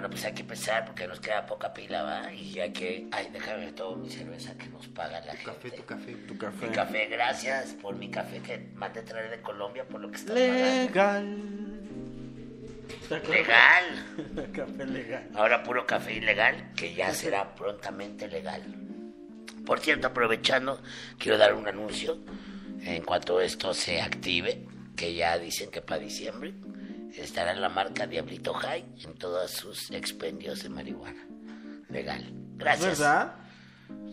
Bueno, pues hay que empezar porque nos queda poca pila, ¿va? Y hay que... Ay, déjame ver todo mi cerveza que nos paga la Tu café, gente. tu café. Tu café. Mi café, gracias por mi café que mandé traer de Colombia por lo que está pagando. Legal. Legal. café legal. Ahora puro café ilegal, que ya será prontamente legal. Por cierto, aprovechando, quiero dar un anuncio. En cuanto esto se active, que ya dicen que para diciembre estará la marca Diablito High en todos sus expendios de marihuana. Legal. Gracias. ¿Verdad?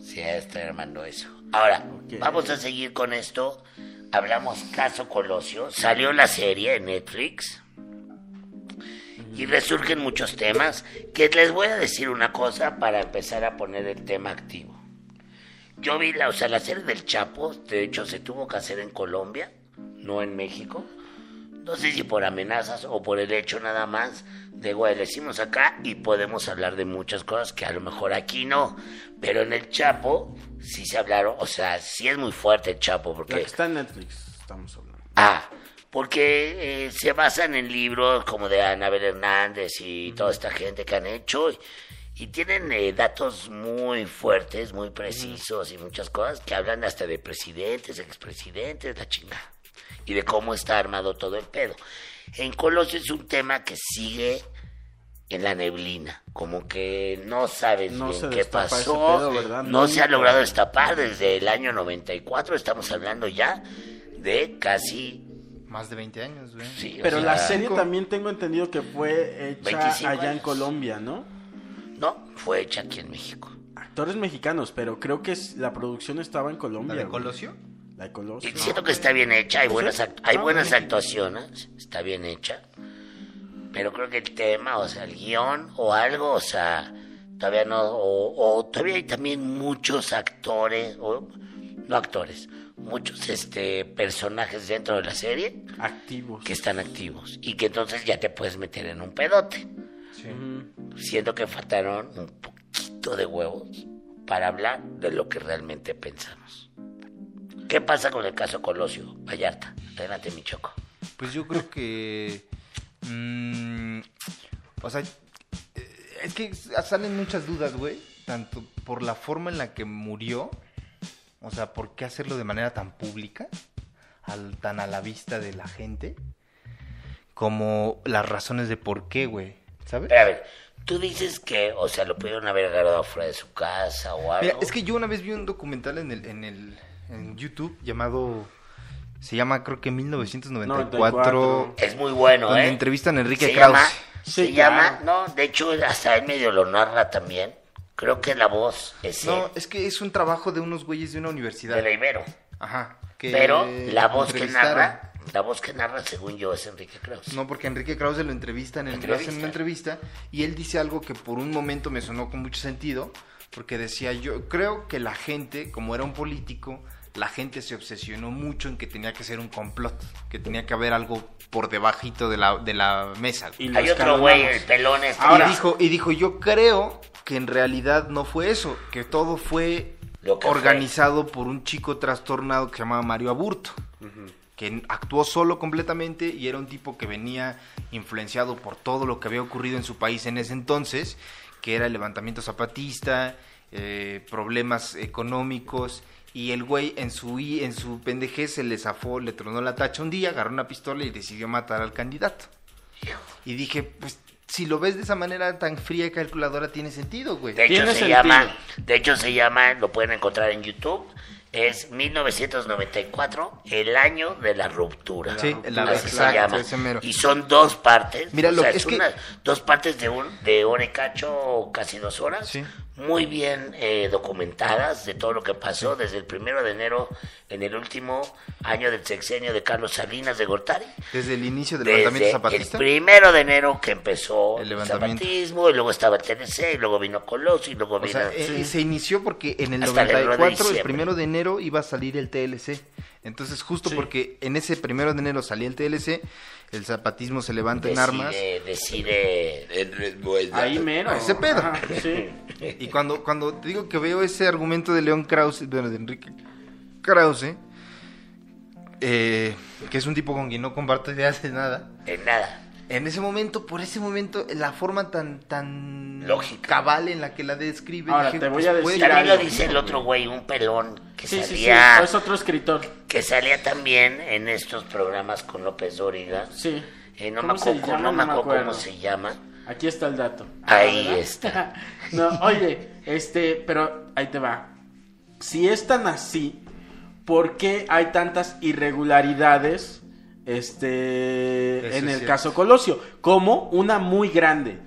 Sí, estoy armando eso. Ahora, vamos a seguir con esto. Hablamos caso Colosio. Salió la serie en Netflix. Y resurgen muchos temas. Que les voy a decir una cosa para empezar a poner el tema activo. Yo vi la, o sea, la serie del Chapo, de hecho se tuvo que hacer en Colombia, no en México. No sé si por amenazas o por el hecho nada más de, güey, le hicimos acá y podemos hablar de muchas cosas que a lo mejor aquí no. Pero en el Chapo sí se hablaron, o sea, sí es muy fuerte el Chapo La que porque... está en Netflix, estamos hablando. Ah, porque eh, se basan en libros como de Anabel Hernández y toda esta gente que han hecho y, y tienen eh, datos muy fuertes, muy precisos y muchas cosas que hablan hasta de presidentes, expresidentes, la chingada y de cómo está armado todo el pedo. En Colosio es un tema que sigue en la neblina, como que no sabes No bien se qué pasó, no se ha logrado destapar desde el año 94, estamos hablando ya de casi... Más de 20 años, güey. Sí, Pero sea, la serie también tengo entendido que fue hecha 25 allá en. Colombia, ¿no? No, fue hecha aquí en México. Actores mexicanos, pero creo que la producción estaba en ¿La Colombia. de güey. La siento que está bien hecha, hay buenas, act- hay buenas actuaciones, está bien hecha. Pero creo que el tema, o sea, el guion o algo, o sea, todavía no, o, o todavía hay también muchos actores, o no actores, muchos este personajes dentro de la serie Activos. que están activos y que entonces ya te puedes meter en un pedote. Sí. Siento que faltaron un poquito de huevos para hablar de lo que realmente pensamos. ¿Qué pasa con el caso Colosio, Vallarta? Adelante, mi choco. Pues yo creo que. mm, o sea, eh, es que salen muchas dudas, güey. Tanto por la forma en la que murió. O sea, ¿por qué hacerlo de manera tan pública? Al, tan a la vista de la gente. Como las razones de por qué, güey. ¿Sabes? Pero a ver, tú dices que, o sea, lo pudieron haber agarrado afuera de su casa o algo. Mira, es que yo una vez vi un documental en el, en el en YouTube llamado se llama creo que 1994 94. Es muy bueno, donde ¿eh? entrevistan a Enrique se Krause. llama, Sí, se claro. llama, no, de hecho hasta él medio lo narra también. Creo que la voz es No, él, es que es un trabajo de unos güeyes de una universidad. de la Ibero. Ajá. que Pero la voz que narra, la voz que narra, según yo, es Enrique Krause. No, porque Enrique Krause lo entrevistan en, le hacen una entrevista y él dice algo que por un momento me sonó con mucho sentido, porque decía yo creo que la gente, como era un político, la gente se obsesionó mucho en que tenía que ser un complot, que tenía que haber algo por debajito de la, de la mesa. Y Hay otro güey, el pelón este. Ahora- y dijo, y dijo, yo creo que en realidad no fue eso, que todo fue Lo que organizado por un chico trastornado que se llamaba Mario Aburto, que actuó solo completamente y era un tipo que venía influenciado por todo lo que había ocurrido en su país en ese entonces, que era el levantamiento zapatista, eh, problemas económicos. Y el güey en su, i- en su pendejez se le zafó, le tronó la tacha un día, agarró una pistola y decidió matar al candidato. Y dije, pues si lo ves de esa manera tan fría y calculadora, tiene sentido, güey. De hecho se sentido. llama, de hecho se llama, lo pueden encontrar en YouTube, es 1994, el año de la ruptura. Sí, la- Así se llama. ese mero. Y son dos partes. Mira, o lo sea, es que- una- dos partes de un de hora y cacho, casi dos horas. Sí. Muy bien eh, documentadas de todo lo que pasó desde el primero de enero en el último año del sexenio de Carlos Salinas de Gortari. Desde el inicio del Desde levantamiento el zapatista. primero de enero que empezó El el, zapatismo, y luego estaba el TNC, y luego vino Colosio, y luego O vino... sea, eh, se inició porque en el Hasta el 1 de 94, el diciembre. primero de enero, iba a salir el TLC. Entonces, justo Sí. porque en ese primero de enero salía el TLC, el zapatismo se levanta en decide, armas. decide Ahí mero. Ese pedo. Ajá, sí. Y cuando, cuando te digo que veo ese argumento de León Krause, bueno, de Enrique Krause, eh, que es un tipo con quien no comparto ideas de nada, en nada. En ese momento, por ese momento, la forma tan tan Lógica. cabal en la que la describe. Ahora, dije, te voy pues, a decir También lo dice el otro güey, un pelón que Sí, sí, sí, salía es otro escritor. que salía también en estos programas con López Dóriga. Sí. Eh, no, me ¿Cómo se acuerdo, llama? no me No me acuerdo cómo se llama. Aquí está el dato. Ahí ¿verdad? está. no, oye, este, pero ahí te va. Si es tan así, ¿por qué hay tantas irregularidades este, Eso en el cierto. caso Colosio? Como una muy grande.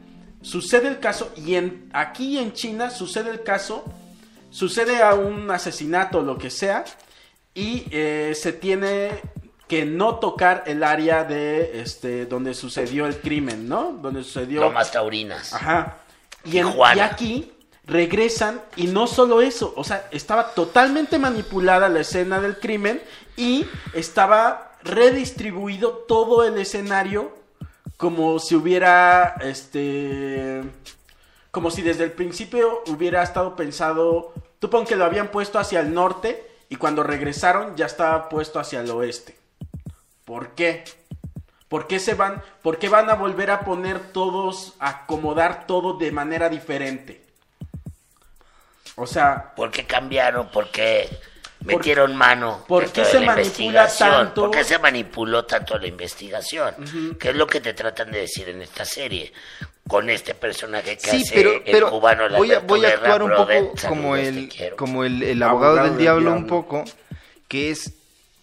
Sucede el caso, y en, aquí en China sucede el caso, sucede a un asesinato o lo que sea, y eh, se tiene que no tocar el área de este donde sucedió el crimen, ¿no? Donde sucedió Lomas Taurinas. Ajá. Y, en- Tijuana. y aquí regresan y no solo eso, o sea, estaba totalmente manipulada la escena del crimen y estaba redistribuido todo el escenario como si hubiera este como si desde el principio hubiera estado pensado, tú que lo habían puesto hacia el norte y cuando regresaron ya estaba puesto hacia el oeste. ¿Por qué? ¿Por qué se van, por qué van a volver a poner todos, a acomodar todo de manera diferente? O sea, ¿Por qué cambiaron? ¿Por qué metieron mano? por qué se la manipula tanto? ¿Por qué se manipuló tanto la investigación? ¿Qué es lo que te tratan de decir en esta serie? Con este personaje que Sí, hace pero, el pero cubano voy a, voy a Guerra, actuar un poco como el, como el, el abogado, Abogado del del diablo un diablo. poco, que es,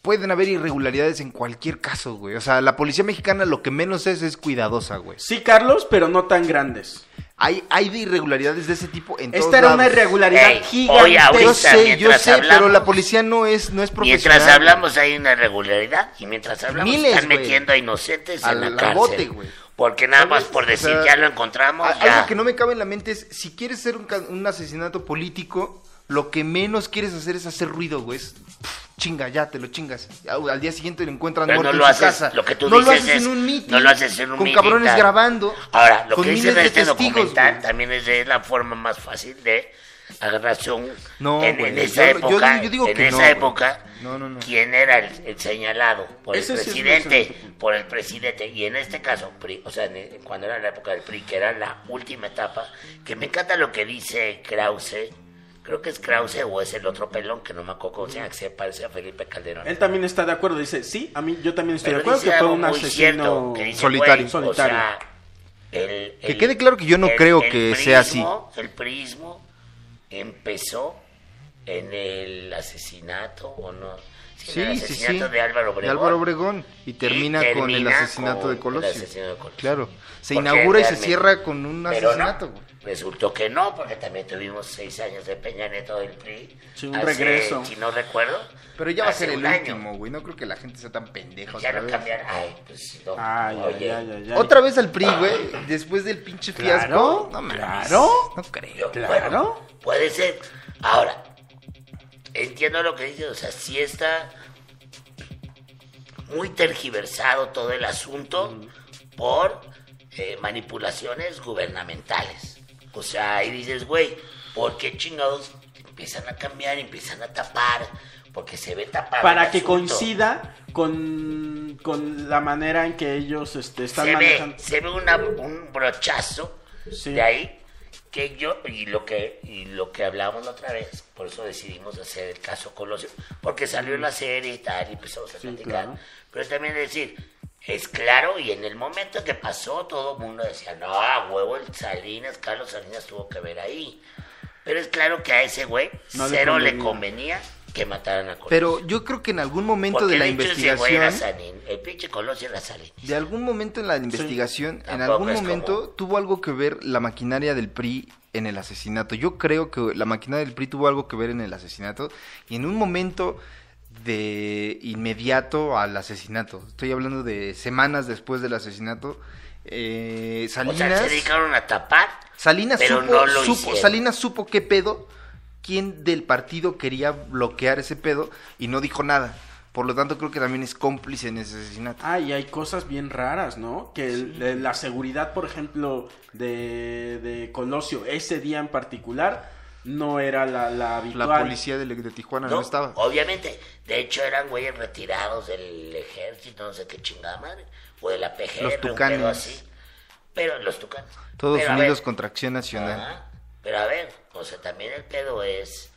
pueden haber irregularidades en cualquier caso, güey. O sea, la policía mexicana lo que menos es es cuidadosa, güey. sí, Carlos, pero no tan grandes. Hay, hay de irregularidades de ese tipo en todos Esta era una irregularidad Ey, gigante. oye, ahorita Yo sé, yo mientras sé, pero hablamos- la policía no es, no es profesional. Mientras hablamos hay una irregularidad y mientras hablamos Miles, están güey. metiendo a inocentes Al- en la al cárcel. bote, güey. Porque nada más por O decir sea, ya lo encontramos, A- ya. Algo que no me cabe en la mente es, si quieres hacer un, ca- un asesinato político, lo que menos quieres hacer es hacer ruido, güey. Es, pff, chinga, ya, te lo chingas. Al día siguiente lo encuentran Pero muerto no en lo su haces- casa. lo que tú no lo dices haces es- en un meeting. no lo haces en un Con cabrones grabando. Ahora, lo que dice de este testigos, documental también es de la forma más fácil de agarrarse un... No, en, en esa yo- época, yo digo en que esa no, época. ¿quién era el, el señalado? Por el presidente, por el presidente. Y en este caso, PRI, o sea, en cuando era la época del PRI, que era la última etapa, que me encanta lo que dice Krause, creo que es Krause o es el otro pelón, que no me acuerdo cómo se llama, que se parece a Felipe Calderón. Él también está de acuerdo, dice, sí, a mí yo también estoy Pero de acuerdo dice que fue algo un muy cierto, asesino que dice, Solitario. güey, Solitario. O sea, el- Que el- quede claro que yo no el- creo el que sea así. prismo- El prismo empezó en el asesinato, ¿o no? Sí, el Sí, sí, de Álvaro Obregón. De Álvaro Obregón. Y termina, con el asesinato con de Colosio. el asesinato de Colosio. Claro. Se Porque inaugura y se cierra con un Pero asesinato, no, güey. resultó que no, porque también tuvimos seis años de Peña Nieto del PRI. Sí, un hace, regreso. Si no recuerdo. Pero ya va a ser el último, güey. No creo que la gente sea tan pendeja Ya otra lo vez. cambiaron. Ay, pues no. Ay, ay, Oye, ay, ay, ay. Otra vez al PRI, güey. Después del pinche fiasco. Claro, no claro. No creo. Yo, Claro. bueno, puede ser. Ahora, entiendo lo que dices, o sea, sí está muy tergiversado todo el asunto por eh, manipulaciones gubernamentales. O sea, y dices, güey, ¿por qué chingados empiezan a cambiar, empiezan a tapar? Porque se ve tapado. para que asunto. coincida con, con la manera en que ellos este, están se ve, se ve una- un brochazo Sí. de ahí que yo y lo que y lo que hablamos la otra vez por eso decidimos hacer el caso Colosio porque salió la serie y tal y empezamos a Sí, platicar claro. pero también decir es claro y en el momento que pasó todo el mundo decía no huevo el Salinas Carlos Salinas tuvo que ver ahí pero es claro que a ese güey No cero le convenía. convenía que mataran a Colosio Pero yo creo que en algún momento porque de la investigación. El pinche Colosio era Salinas De algún momento en la investigación, en algún momento como- tuvo algo que ver la maquinaria del PRI en el asesinato. Yo creo que la maquinaria del PRI tuvo algo que ver en el asesinato y en un momento de inmediato al asesinato. Estoy hablando de semanas después del asesinato. eh, o sea Salinas, se dedicaron a tapar Salinas pero supo, no lo supo-. Salinas supo qué pedo, quién del partido quería bloquear ese pedo y no dijo nada. Por lo tanto, creo que también es cómplice en ese asesinato. Ah, y hay cosas bien raras, ¿no? Que el- la seguridad, por ejemplo, de, de Colosio, ese día en particular, no era la, la habitual. La policía de, de Tijuana no, No, estaba. Obviamente. De hecho, eran güeyes retirados del ejército, no sé qué chingada madre. O de la PGR, Los tucanes. así. Pero los tucanes. Todos Pero, unidos ver, contra Acción Nacional. Ajá. Pero a ver, o sea, también el pedo es.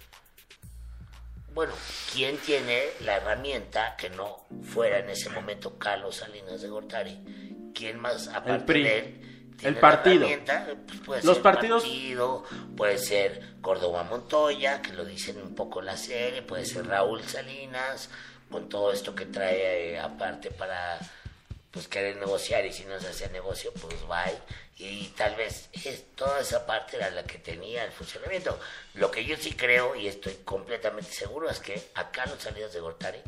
Bueno, ¿quién tiene la herramienta que no fuera en ese momento Carlos Salinas de Gortari? ¿Quién más, aparte PRI. de él, tiene El la partido. Pues puede Los ser partidos- partido, puede ser Córdoba Montoya, que lo dicen un poco en la serie, puede ser Raúl Salinas, con todo esto que trae eh, aparte para pues querer negociar y si no se hace negocio pues bye y tal vez es, toda esa parte era la que tenía el funcionamiento lo que yo sí creo y estoy completamente seguro es que a Carlos Salinas de Gortari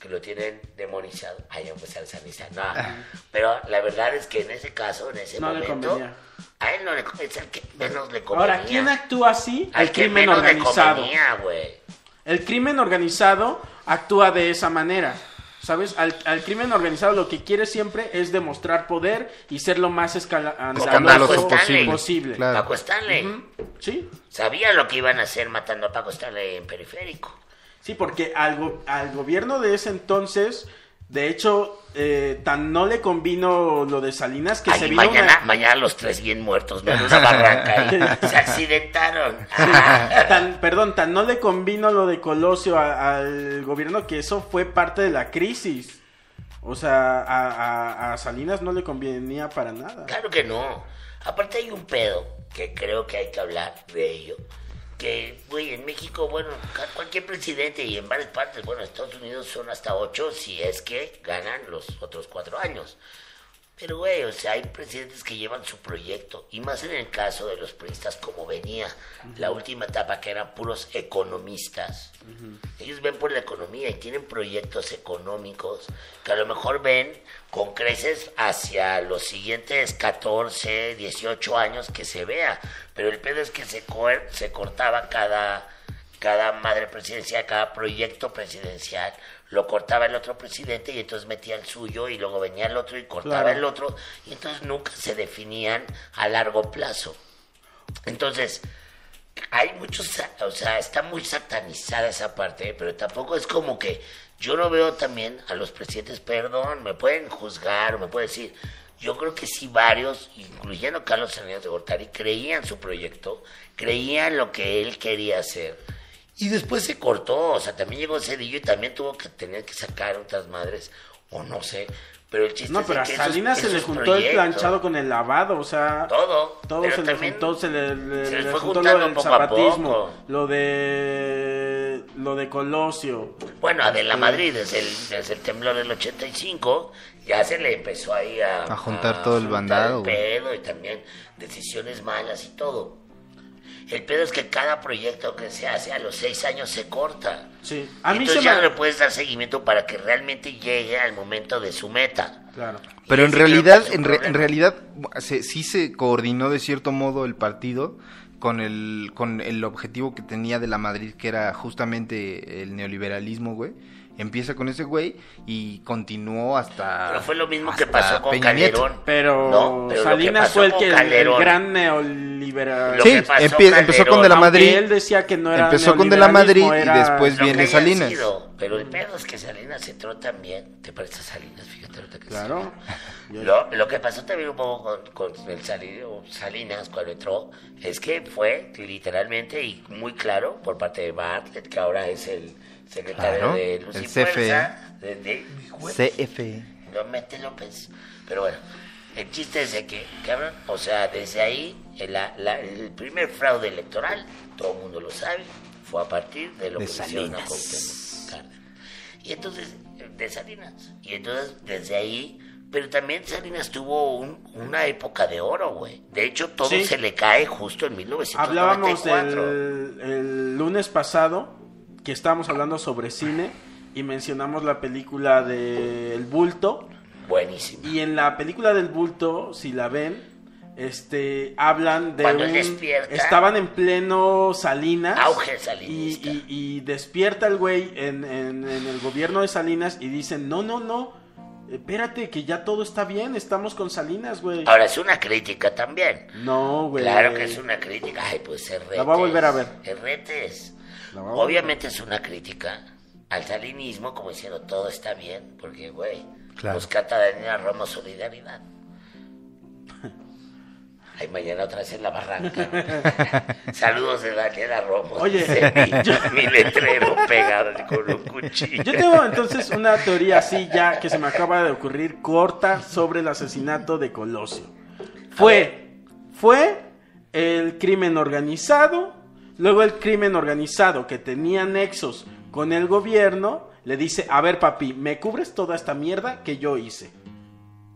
que lo tienen demonizado ay a empezar a sanizar no pero la verdad es que en ese caso en ese No le momento convenía. a él no le es que menos le convenía Ahora, ¿quién actúa así? al El que crimen menos le organizado. convenía güey El crimen organizado actúa de esa manera. ¿Sabes? Al, al crimen organizado lo que quiere siempre es demostrar poder y ser lo más Escandaloso Stanley. posible. Claro. Paco Stanley. Sí, sabía lo que iban a hacer matando a Paco Stanley en periférico sí, porque al, go- al gobierno de ese entonces, de hecho, eh, tan no le convino lo de Salinas que Ay, se vino mañana, una- mañana los tres bien muertos, ¿no? En una barranca. Se accidentaron. tan, perdón, tan no le convino lo de Colosio a- al gobierno que eso fue parte de la crisis. O sea, a, a- a Salinas no le convenía para nada. claro que no. Aparte hay un pedo que creo que hay que hablar de ello. Que, güey, en México, bueno, cualquier presidente y en varias partes, bueno, Estados Unidos son hasta ocho si es que ganan los otros cuatro años. Pero, güey, o sea, hay presidentes que llevan su proyecto, y más en el caso de los periodistas como venía la última etapa, que eran puros economistas. Ellos ven por la economía y tienen proyectos económicos que a lo mejor ven con creces hacia los siguientes 14, 18 años que se vea. Pero el pedo es que se, se cortaba cada, cada madre presidencial, cada proyecto presidencial, lo cortaba el otro presidente y entonces metía el suyo y luego venía el otro y cortaba Claro. el otro y entonces nunca se definían a largo plazo. Entonces, hay muchos, o sea, está muy satanizada esa parte, pero tampoco es como que yo no veo también a los presidentes, perdón, me pueden juzgar o me pueden decir, yo creo que sí varios, incluyendo Carlos Salinas de Gortari, creían su proyecto, creían lo que él quería hacer. Y después se cortó, o sea, también llegó Cedillo y también tuvo que tener que sacar otras madres, o no sé, pero el chiste No, es pero a que esos- Salinas se le juntó el proyectos- planchado con el lavado, o sea, Todo, todo se le juntó, se le, le- se le fue juntó lo del poco a zapatismo, poco. lo de lo de Colosio. Bueno, a De la Madrid, desde el, desde el temblor del 85, ya se le empezó ahí a... A juntar todo el juntar bandado, el pedo y también decisiones malas y todo. El pedo es que cada proyecto que se hace a los seis años se corta. Sí, a mí Entonces se ya me no le puedes dar seguimiento para que realmente llegue al momento de su meta. Claro. Pero en realidad, en, re- en realidad, se- sí se coordinó de cierto modo el partido con el, con el objetivo que tenía de la Madrid, que era justamente el neoliberalismo, güey. Empieza con ese güey y continuó hasta... Pero fue lo mismo que pasó con Peña Nieto. Calderón. Pero, No, pero Salinas fue el que el- gran neoliberal. Sí, empie- empezó con De la Madrid. Él decía que no era Empezó con De la Madrid y después viene Salinas. sido, pero el pedo es que Salinas entró también. ¿Te parece a Salinas? Fíjate ahorita que Claro. Lo, lo que pasó también un poco con, con el Salinas cuando entró es que fue literalmente y muy claro por parte de Bartlett, que ahora es el secretario Claro, de el Luz y CFE. Fuerza, de, de- CFE. no mete López. Pero bueno, el chiste es de que, cabrón, o sea, desde ahí, el, la- el primer fraude electoral, todo el mundo lo sabe, fue a partir de lo De que hicieron a Cárdenas. Y entonces, de Salinas. Y entonces, desde ahí, pero también Salinas tuvo un- una época de oro, güey. De hecho, todo Sí. se le cae justo en 1994. Hablábamos del el lunes pasado que estábamos hablando sobre cine y mencionamos la película de El Bulto Buenísimo. y en la película del Bulto, si la ven, este hablan de Cuando un- despierta. estaban en pleno Salinas Auge y, salinista. y- y despierta el güey en, en- en el gobierno de Salinas y dicen no no no espérate, que ya todo está bien, estamos con Salinas, güey. Ahora, es una crítica también. No, güey. Claro que es una crítica. Ay, pues Herretes. La voy a volver a ver. Herretes. Obviamente es una crítica al salinismo, como diciendo todo está bien, porque, güey, Claro. busca Daniela Romo solidaridad. Ay, mañana otra vez en la barranca. Saludos de Daniela Romo. Oye, yo- mi letrero pegado con un cuchillo. Yo tengo entonces una teoría así ya que se me acaba de ocurrir corta sobre el asesinato de Colosio. Fue, fue el crimen organizado, luego el crimen organizado que tenía nexos con el gobierno, le dice, a ver papi, ¿me cubres toda esta mierda que yo hice?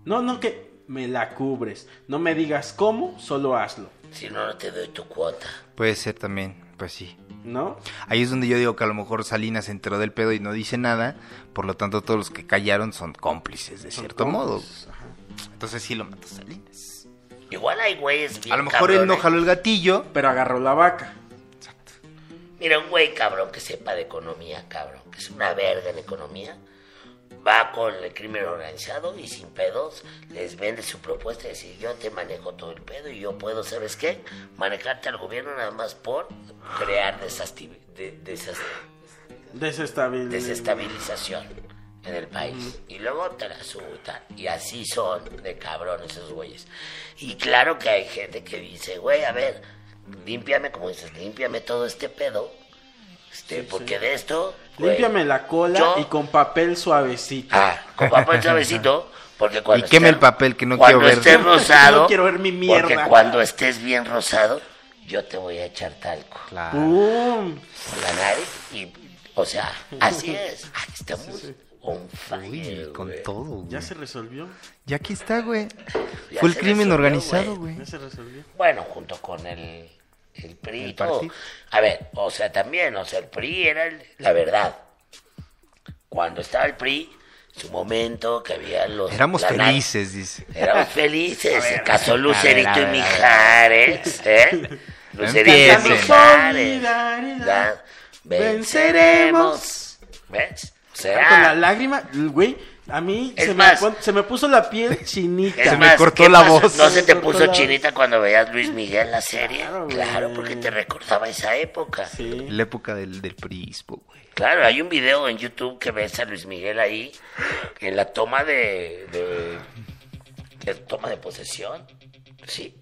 No, no que me la cubres, no me digas cómo, solo hazlo, Si no, no te doy tu cuota. Puede ser también, pues sí. ¿no? Ahí es donde yo digo que a lo mejor Salinas se enteró del pedo y no dice nada, por lo tanto todos los que callaron son cómplices de Son cierto modo. ajá. Entonces sí lo mató Salinas. Igual hay güeyes bien A lo mejor él no jaló el gatillo. Pero agarró la vaca. Mira, un güey cabrón que sepa de economía, cabrón, que es una verga en economía, va con el crimen organizado y sin pedos les vende su propuesta y decir, yo te manejo todo el pedo y yo puedo, ¿sabes qué? Manejarte al gobierno nada más por crear de- desas- desestabilización en el país. Y luego te la subo y así son de cabrón esos güeyes. Y claro que hay gente que dice, güey, a ver, límpiame, como dices, límpiame todo este pedo. Este, porque de esto. güey, Límpiame la cola yo- y con papel suavecito. Ah, con papel suavecito. Porque cuando Y queme esté- el papel, que no cuando quiero ver. estés rosado. No quiero ver mi mierda. Porque cuando estés bien rosado, yo te voy a echar talco Claro. ¡Pum! por la nariz y, o sea, así es. Ay, estamos on fire, Uy, con güey. todo, güey. Ya se resolvió. Ya aquí está, güey. Ya Fue el crimen resolvió, organizado, güey. güey. Ya se resolvió. Bueno, junto con el, el PRI El todo. A ver, o sea, también, o sea, el PRI era el- la verdad. Cuando estaba el PRI, su momento, que había los... Éramos felices, dice. Éramos felices. Se casó ver, Lucerito ver, y. Mijares, ¿eh? Lucerito y. Mijares. Venceremos. ¿Ves? O Con la sea, lágrima, güey, a mí se me, más- pon- se me puso la piel chinita. Se me cortó ¿qué la voz. ¿No se te puso la- chinita cuando veías Luis Miguel la serie? Claro, porque te recordaba esa época. Sí. La época del, del prispo, güey. Claro, hay un video en YouTube que ves a Luis Miguel ahí en la toma de, de, de toma de posesión, sí.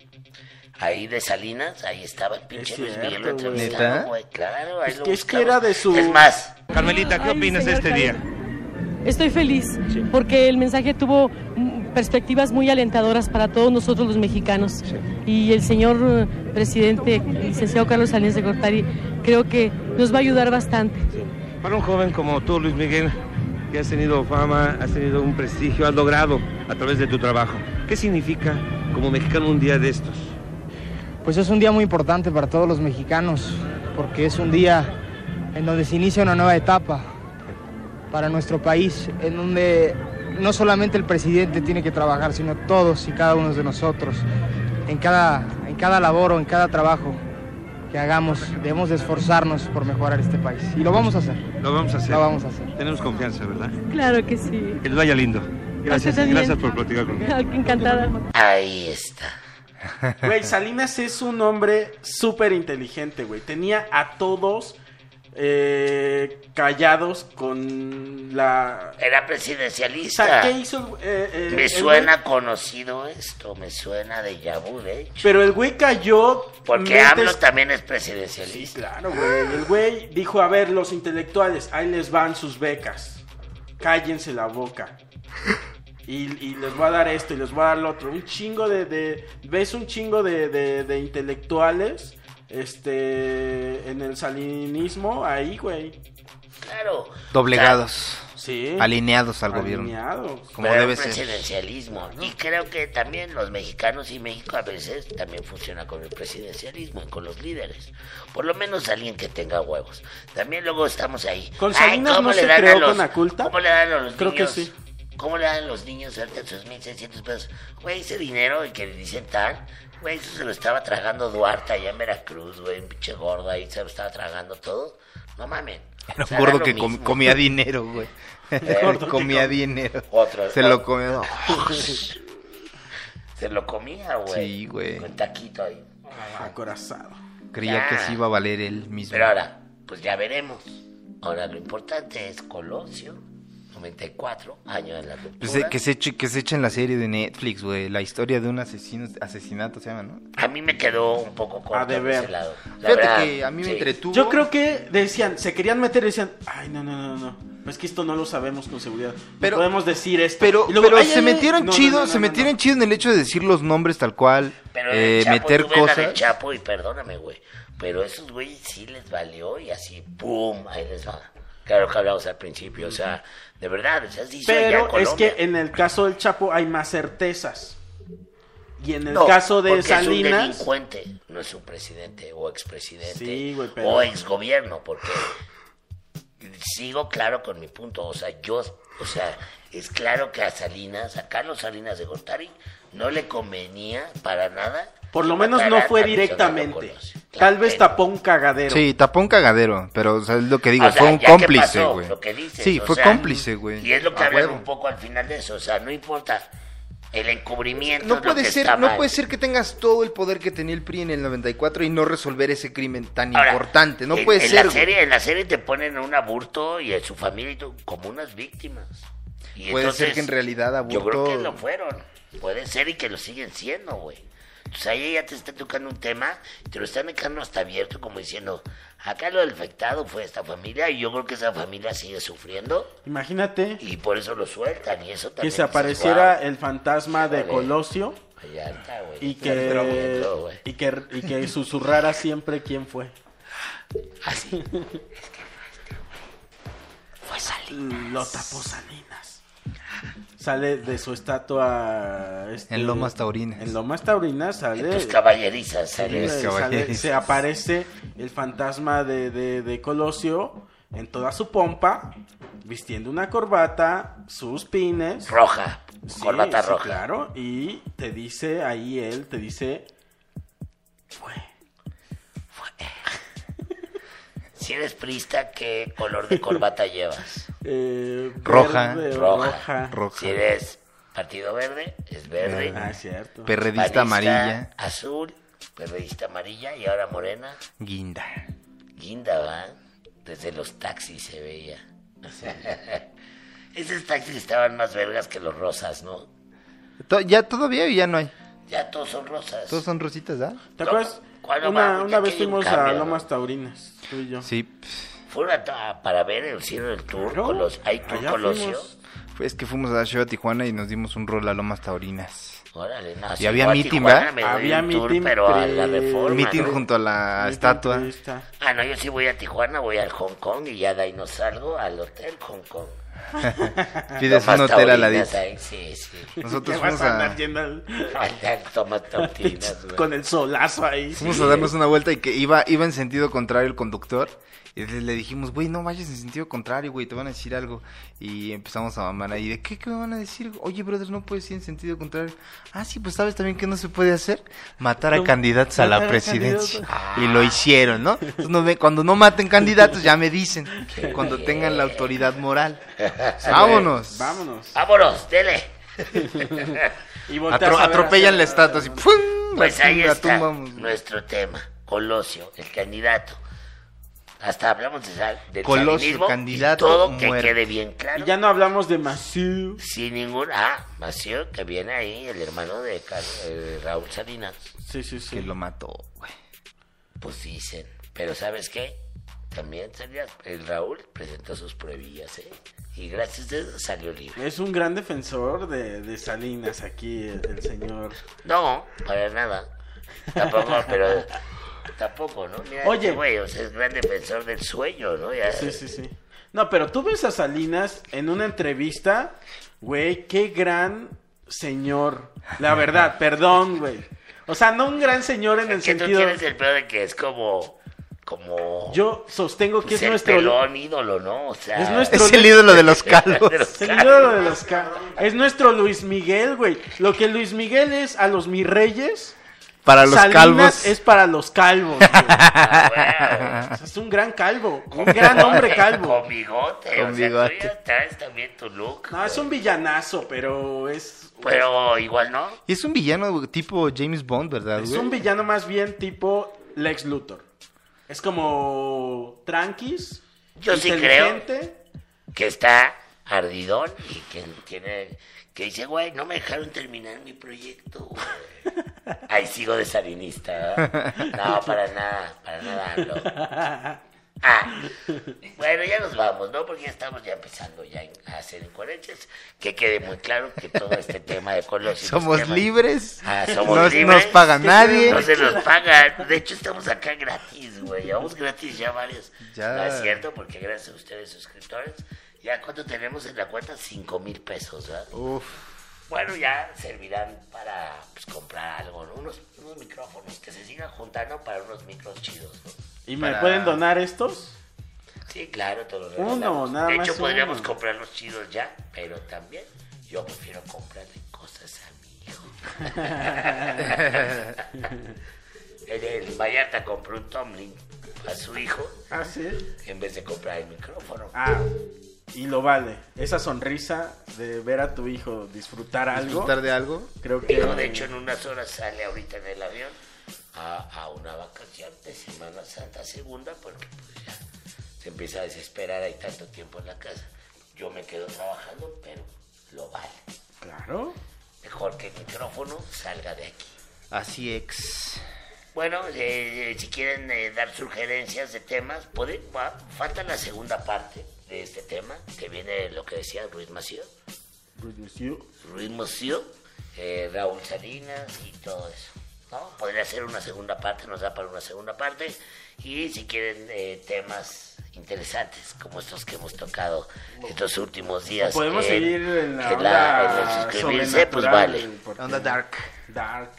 Ahí de Salinas, ahí estaba el pinche Es Luis Miguel lo güey. Claro, ahí Es lo que- es que era de su- Es más, Carmelita, ¿qué Ay, opinas de este día? Estoy feliz porque el mensaje tuvo perspectivas muy alentadoras para todos nosotros los mexicanos. Y el señor eh, presidente, licenciado Carlos Salinas de Gortari, creo que nos va a ayudar bastante. Para un joven como tú, Luis Miguel, que has tenido fama, has tenido un prestigio, has logrado a través de tu trabajo. ¿Qué significa como mexicano un día de estos? Pues es un día muy importante para todos los mexicanos, porque es un día en donde se inicia una nueva etapa para nuestro país, en donde no solamente el presidente tiene que trabajar, sino todos y cada uno de nosotros, en cada, en cada labor o en cada trabajo que hagamos, debemos de esforzarnos por mejorar este país. Y lo vamos a hacer, Lo vamos a hacer. lo vamos a hacer. Tenemos confianza, ¿verdad? Claro que sí. Que les vaya lindo. Gracias, gracias por platicar conmigo. Encantada. ahí está. Güey, Salinas es un hombre súper inteligente, güey. Tenía a todos eh, callados con la... Era O presidencialista. sea, ¿qué hizo? eh, eh, Me suena güey? conocido esto, me suena de Yabu, de hecho. Pero el güey cayó... Porque mentes- AMLO también es Sí, presidencialista. claro, güey. El güey dijo, a ver, los intelectuales, ahí les van sus becas. Cállense la boca. Y, y les voy a dar esto y les voy a dar lo otro. Un chingo de... de- ¿Ves un chingo de, de- de intelectuales? Este... En el salinismo, ahí, güey. Claro. Doblegados. Sí. Alineados al gobierno. Alineados. Como Pero debe ser. presidencialismo. Y creo que también los mexicanos y México a veces también funciona con el presidencialismo y con los líderes. Por lo menos alguien que tenga huevos. También luego estamos ahí. Con Ay, Salinas ¿cómo no le se dan a creó los- con Aculta? ¿Cómo le dan a los Creo que niños? sí. ¿Cómo le dan a los niños ahorita sus 1.600 pesos? Güey, ese dinero el que le dicen tal, güey, eso se lo estaba tragando Duarte allá en Veracruz, güey, un pinche gordo ahí se lo estaba tragando todo. No mamen. Era O sea, un gordo que com- mismo. comía dinero, güey. comía com- dinero. Otro, Se lo comió. Se lo comía, güey. Sí, güey. Con taquito ahí. Acorazado. Creía que sí iba a valer él mismo. Pero ahora, pues ya veremos. Ahora lo importante es Colosio, 94, año de la ruptura. Pues, eh, que se eche, que se eche en la serie de Netflix, güey. La historia de un asesino, asesinato se llama, ¿no? A mí me quedó un poco corto A deber. ese lado. La Fíjate verdad, que a mí me sí. entretuvo. Yo creo que decían, se querían meter y decían, ay, no, no, no, no. Es que esto no lo sabemos con seguridad. Pero- podemos decir esto. Pero, luego, pero "Ay, se ay, ay". metieron No, no, chido, no, se no, metieron no. chido en el hecho de decir los nombres tal cual, Pero eh, Chapo, meter tú ves la del cosas. Chapo y perdóname, güey. Pero esos güeyes sí les valió y así, ¡pum! Ahí les va. Claro que hablamos al principio, o sea, de verdad, o sea, sí soy allá en Pero es que en el caso del Chapo hay más certezas. Y en el No, caso de porque es un Salinas, delincuente, no es un presidente o expresidente Sí, güey, pero- o exgobierno, porque sigo claro con mi punto, o sea, yo, o sea, es claro que a Salinas, a Carlos Salinas de Gortari, no le convenía para nada. Por lo menos no fue directamente. Tal vez tapó un cagadero. Sí, tapó un cagadero, pero o sea, es lo que digo, O sea, fue un cómplice, güey. Sí, fue sea, cómplice, güey. Y es lo que hablan un poco al final de eso, o sea, no importa el encubrimiento. No puede que ser, no mal. puede ser que tengas todo el poder que tenía el PRI en el 94 y no resolver ese crimen tan Ahora, importante. No en- puede en ser. La serie, en la serie te ponen a un aburto y a su familia y como unas víctimas. Y Puede ser que en realidad Yo creo Aburto- que lo fueron. Puede ser y que lo siguen siendo, güey. Entonces ahí ya te está tocando un tema, te lo están dejando hasta abierto, como diciendo, acá lo afectado fue esta familia y yo creo que esa familia sigue sufriendo Imagínate y por eso lo sueltan y eso que también. se dices, apareciera el fantasma de. Colosio güey. y güey, que, entró, güey. y que y que susurrara siempre quién fue. Así. Fue Salinas. Lo tapó Salinas. Sale de su estatua este, En Lomas Taurinas. En Lomas Taurinas sale En tus caballerizas, Sí, ¿sabes? sale- caballerizas. se aparece el fantasma de, de, de Colosio en toda su pompa, vistiendo una corbata, sus pines. Roja, Sí, corbata sí, roja. claro, y te dice ahí él, te dice, fue. Si eres prista, ¿qué color de corbata llevas? eh, Roja. verde Roja. roja. Roja. Si eres partido verde, es verde. Ah, es cierto. Perredista Panista, amarilla, Azul, periodista amarilla y ahora morena. guinda. Guinda, ¿va? Desde los taxis se veía. Esos taxis estaban más vergas que los rosas, ¿no? ¿Ya todavía o ya no hay? Ya todos son rosas. Todos son rositas, ¿ah? ¿Te acuerdas? ¿Cuándo Una, una vez fuimos a cambio, ¿no? Lomas Taurinas, tú y yo. Sí. Fueron a para ver el cielo del tour. Claro, con los, hay tour Colosio. Pues que fuimos a la ciudad de Tijuana y nos dimos un rol a Lomas Taurinas. Órale, no, Y había a meeting, ¿verdad? me Había meeting, pero a la reforma. Meeting ¿no? junto a la Meeting estatua. turista. Ah, no, yo sí voy a Tijuana, voy al Hong Kong y ya de ahí no salgo al hotel Hong Kong. Pides un hotel a la Taurinas dieta. ahí, Sí, sí. Nosotros ¿Qué vas fuimos a andar a, yendo al- Al Taurinas, güey. con el solazo ahí? fuimos a darnos una vuelta y que iba, iba en sentido contrario el conductor. Y le le dijimos, güey, no vayas en sentido contrario, güey, te van a decir algo. Y empezamos a mamar ahí de, ¿qué, qué me van a decir? Oye, brother, no puedes ir en sentido contrario. Ah, sí, pues sabes también que no se puede hacer. Matar a No, candidatos a la a presidencia. candidatos. Y lo hicieron, ¿no? Entonces, cuando no maten candidatos, ya me dicen. Cuando tengan la autoridad moral. Vámonos. Vámonos. Vámonos, dele. Y Atro- atropellan hacia- la estatua así. ¡pum! Pues ahí está tumbamos. nuestro tema. Colosio, el candidato. Hasta hablamos de sal- del Colosio, candidato, y todo que quede bien claro. Y ya no hablamos de Maciú. Sin ningún... Ah, Mació, que viene ahí, el hermano de Car- eh, Raúl Salinas. Sí, sí, sí. Que lo mató, güey. Pues dicen. Pero ¿sabes qué? También salía, el Raúl presentó sus pruebillas, ¿eh? Y gracias a eso salió libre. Es un gran defensor de, de Salinas aquí, el, el señor. No, para nada. Tampoco, pero... Tampoco, ¿no? Mira, Oye. güey, o sea, es gran defensor del sueño, ¿no? Ya, Sí, sí, sí. No, pero tú ves a Salinas en una entrevista, güey, qué gran señor. La verdad, perdón, güey. O sea, no un gran señor en el que tú sentido... tienes el peor de que es como... Como... Yo sostengo que pues, es el nuestro... pelón ídolo, ¿no? O sea... Es nuestro- Es el ídolo de los calvos. de los El calvos. ídolo de los ca- Es nuestro Luis Miguel, güey. Lo que Luis Miguel es a los mis reyes, Para los Salinas calvos. es para los calvos. güey. Ah, bueno. es un gran calvo, un gran hombre calvo. Con bigote. Con o sea, bigote. Tú ya traes también tu look. No, es un villanazo, pero es Pero igual no. Y es un villano tipo James Bond, ¿verdad, es güey? un villano más bien tipo Lex Luthor. Es como tranquis, Yo sí creo que está ardidón y que dice, güey, no me dejaron terminar mi proyecto, güey. Ahí sigo de salinista, ¿verdad? No, para nada, para nada. Ah, bueno, ya nos vamos, ¿no? Porque ya estamos ya empezando ya a hacer incoherencias. Que quede muy claro que todo este tema de Colosio... Somos libres. Ah, somos no libres. nos paga nadie. No se nos paga. De hecho, estamos acá gratis, güey. Llevamos gratis ya varios. Ya. No es cierto, porque gracias a ustedes, suscriptores, ya cuánto tenemos en la cuenta, cinco mil pesos, ¿verdad? Uf. Bueno, ya servirán para pues, comprar algo, ¿no? Unos, unos micrófonos que se sigan juntando para unos micros chidos, ¿no? ¿Y me pueden donar estos? Sí, claro, te los Uno, nada De más hecho, podríamos uno. comprar los chidos ya, pero también yo prefiero comprarle cosas a mi hijo. el, el Vallarta compró un tumbling a su hijo Ah, sí. en vez de comprar el micrófono. Ah, y lo vale. Esa sonrisa de ver a tu hijo disfrutar algo. ¿Disfrutar de algo? Creo que. Digo, de hecho, en unas horas sale ahorita en el avión a, a una vacación de Semana Santa segunda, porque pues ya se empieza a desesperar, hay tanto tiempo en la casa. Yo me quedo trabajando, pero lo vale. Claro. Mejor que el micrófono salga de aquí. Así es. Bueno, eh, eh, si quieren eh, dar sugerencias de temas, puede, va- falta la segunda parte de este tema, que viene lo que decía Ruiz Mació. Ruiz Mació, eh, Raúl Salinas y todo eso. ¿no? Podría ser una segunda parte, nos da para una segunda parte. Y si quieren eh, temas interesantes como estos que hemos tocado estos últimos días. Podemos en- seguir en la en la- en el suscribirse, pues vale. Onda Dark. Dark.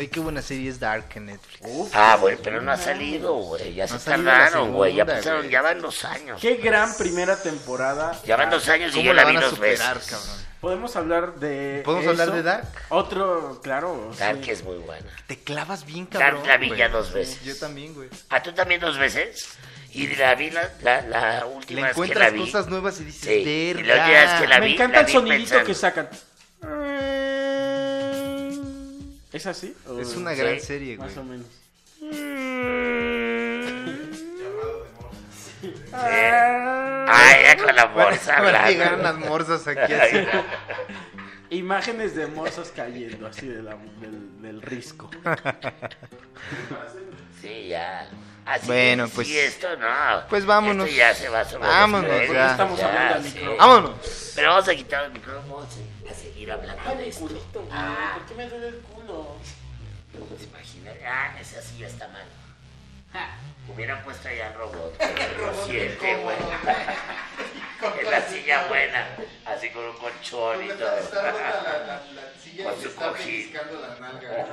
Oye, qué buena serie es Dark en Netflix. Uf, Ah, bueno, pero no ha salido, güey. Ya No se tardaron, güey. Ya pasaron, güey. ya van dos años. qué gran primera temporada. Ya van dos años y ¿Cómo yo la la vi dos superar, veces. cabrón? Podemos hablar de. ¿Podemos eso? hablar de Dark? Otro, claro. Dark sí. es muy buena. Te clavas bien, Dark cabrón. la vi güey. ya dos veces. Yo también, güey. ¿A tú también dos veces? Y la vi la, la, la última Le vez que la encuentras vi. cosas nuevas y dices, Sí, y verga. la última vez que la Me vi, encanta la el vi sonidito pensando. que sacan. ¿Es así? ¿O- Es una gran Sí. serie, güey. Más o menos. Ay, ya con la bolsa Van a hablando. llegar unas morsas aquí así. Imágenes de morsas cayendo, así de la- del, del risco. Sí, ya. Así Bueno, que, pues- Sí, esto no. pues vámonos. Esto ya se va sobre Vámonos, créditos, ya. Estamos hablando al micrófono. Vámonos. Pero vamos a quitar el micrófono vamos a- a seguir hablando de esto. Ah, ¿Por qué me duele el culo? ¿Se imagina? Ah, esa silla está mal. Hubieran puesto allá el robot. Lo siente, güey. Es la silla buena. Así con un colchón y todo. Con su cojín. la nalga.